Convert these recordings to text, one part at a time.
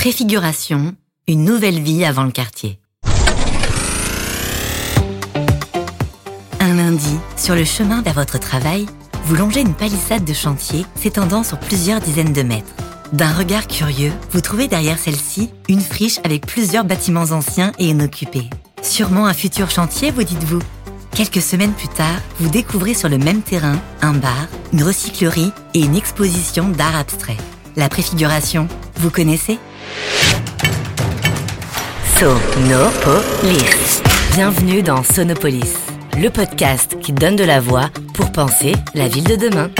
Préfiguration, une nouvelle vie avant le quartier. Un lundi, sur le chemin vers votre travail, vous longez une palissade de chantier s'étendant sur plusieurs dizaines de mètres. D'un regard curieux, vous trouvez derrière celle-ci une friche avec plusieurs bâtiments anciens et inoccupés. Sûrement un futur chantier, vous dites-vous? Quelques semaines plus tard, vous découvrez sur le même terrain un bar, une recyclerie et une exposition d'art abstrait. La préfiguration, vous connaissez? Bienvenue dans Sonopolis, le podcast qui donne de la voix pour penser la ville de demain.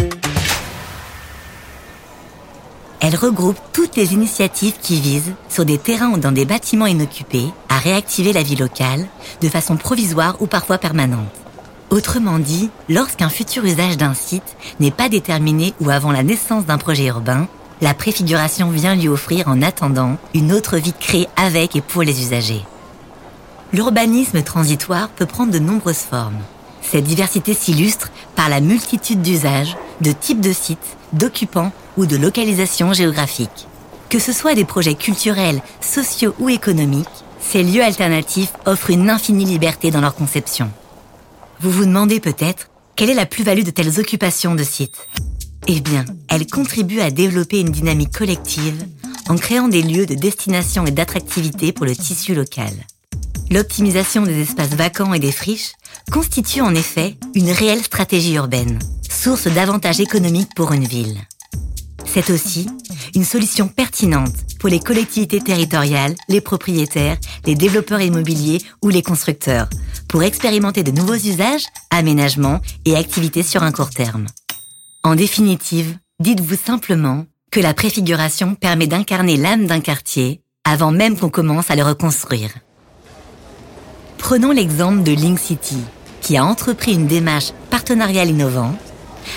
Elle regroupe toutes les initiatives qui visent, sur des terrains ou dans des bâtiments inoccupés, à réactiver la vie locale, de façon provisoire ou parfois permanente. Autrement dit, lorsqu'un futur usage d'un site n'est pas déterminé ou avant la naissance d'un projet urbain, la préfiguration vient lui offrir en attendant une autre vie créée avec et pour les usagers. L'urbanisme transitoire peut prendre de nombreuses formes. Cette diversité s'illustre par la multitude d'usages, de types de sites, d'occupants ou de localisation géographique. Que ce soit des projets culturels, sociaux ou économiques, ces lieux alternatifs offrent une infinie liberté dans leur conception. Vous vous demandez peut-être quelle est la plus-value de telles occupations de sites? Eh bien, elles contribuent à développer une dynamique collective en créant des lieux de destination et d'attractivité pour le tissu local. L'optimisation des espaces vacants et des friches constitue en effet une réelle stratégie urbaine, source d'avantages économiques pour une ville. C'est aussi une solution pertinente pour les collectivités territoriales, les propriétaires, les développeurs immobiliers ou les constructeurs, pour expérimenter de nouveaux usages, aménagements et activités sur un court terme. En définitive, dites-vous simplement que la préfiguration permet d'incarner l'âme d'un quartier avant même qu'on commence à le reconstruire. Prenons l'exemple de Link City, qui a entrepris une démarche partenariale innovante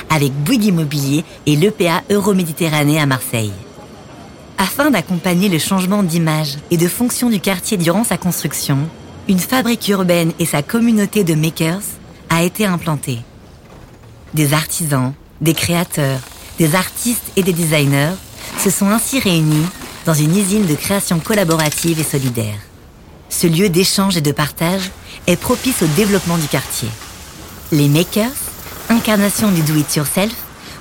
avec Bouygues Immobilier et l'EPA Euroméditerranée à Marseille. Afin d'accompagner le changement d'image et de fonction du quartier durant sa construction, une fabrique urbaine et sa communauté de makers a été implantée. Des artisans, des créateurs, des artistes et des designers se sont ainsi réunis dans une usine de création collaborative et solidaire. Ce lieu d'échange et de partage est propice au développement du quartier. Les makers incarnation du do-it-yourself,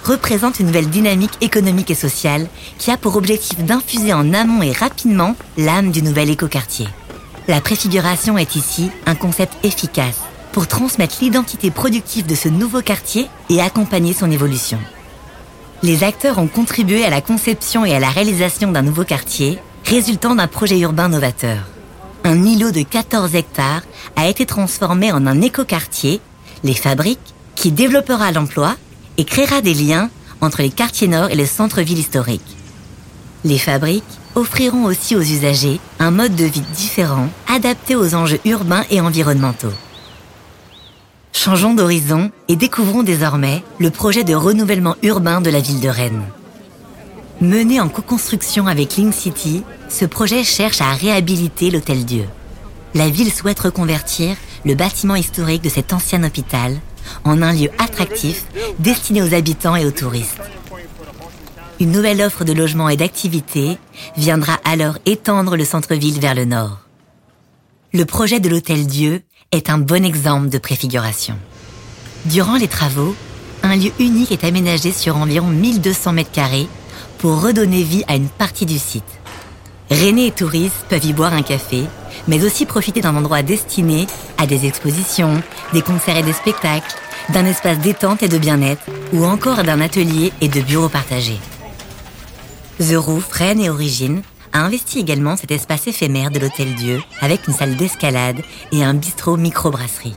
représente une nouvelle dynamique économique et sociale qui a pour objectif d'infuser en amont et rapidement l'âme du nouvel écoquartier. La préfiguration est ici un concept efficace pour transmettre l'identité productive de ce nouveau quartier et accompagner son évolution. Les acteurs ont contribué à la conception et à la réalisation d'un nouveau quartier, résultant d'un projet urbain novateur. Un îlot de 14 hectares a été transformé en un écoquartier, les fabriques, qui développera l'emploi et créera des liens entre les quartiers nord et le centre-ville historique. Les fabriques offriront aussi aux usagers un mode de vie différent, adapté aux enjeux urbains et environnementaux. Changeons d'horizon et découvrons désormais le projet de renouvellement urbain de la ville de Rennes. Mené en co-construction avec Link City, ce projet cherche à réhabiliter l'Hôtel Dieu. La ville souhaite reconvertir le bâtiment historique de cet ancien hôpital en un lieu attractif destiné aux habitants et aux touristes. Une nouvelle offre de logement et d'activités viendra alors étendre le centre-ville vers le nord. Le projet de l'Hôtel Dieu est un bon exemple de préfiguration. Durant les travaux, un lieu unique est aménagé sur environ 1200 mètres carrés pour redonner vie à une partie du site. René et touristes peuvent y boire un café, mais aussi profiter d'un endroit destiné à des expositions, des concerts et des spectacles, d'un espace détente et de bien-être, ou encore d'un atelier et de bureaux partagés. The Roof, Rennes et Origine a investi également cet espace éphémère de l'Hôtel Dieu avec une salle d'escalade et un bistrot microbrasserie.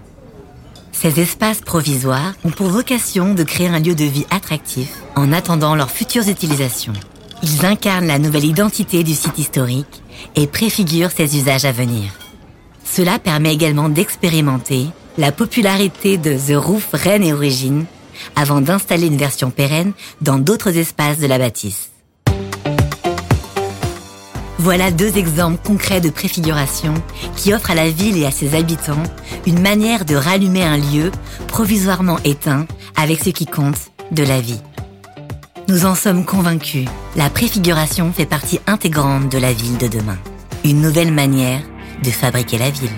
Ces espaces provisoires ont pour vocation de créer un lieu de vie attractif en attendant leurs futures utilisations. Ils incarnent la nouvelle identité du site historique et préfigurent ses usages à venir. Cela permet également d'expérimenter la popularité de The Roof Rennes et Origine avant d'installer une version pérenne dans d'autres espaces de la bâtisse. Voilà deux exemples concrets de préfiguration qui offrent à la ville et à ses habitants une manière de rallumer un lieu provisoirement éteint avec ce qui compte de la vie. Nous en sommes convaincus, la préfiguration fait partie intégrante de la ville de demain. Une nouvelle manière de fabriquer la ville.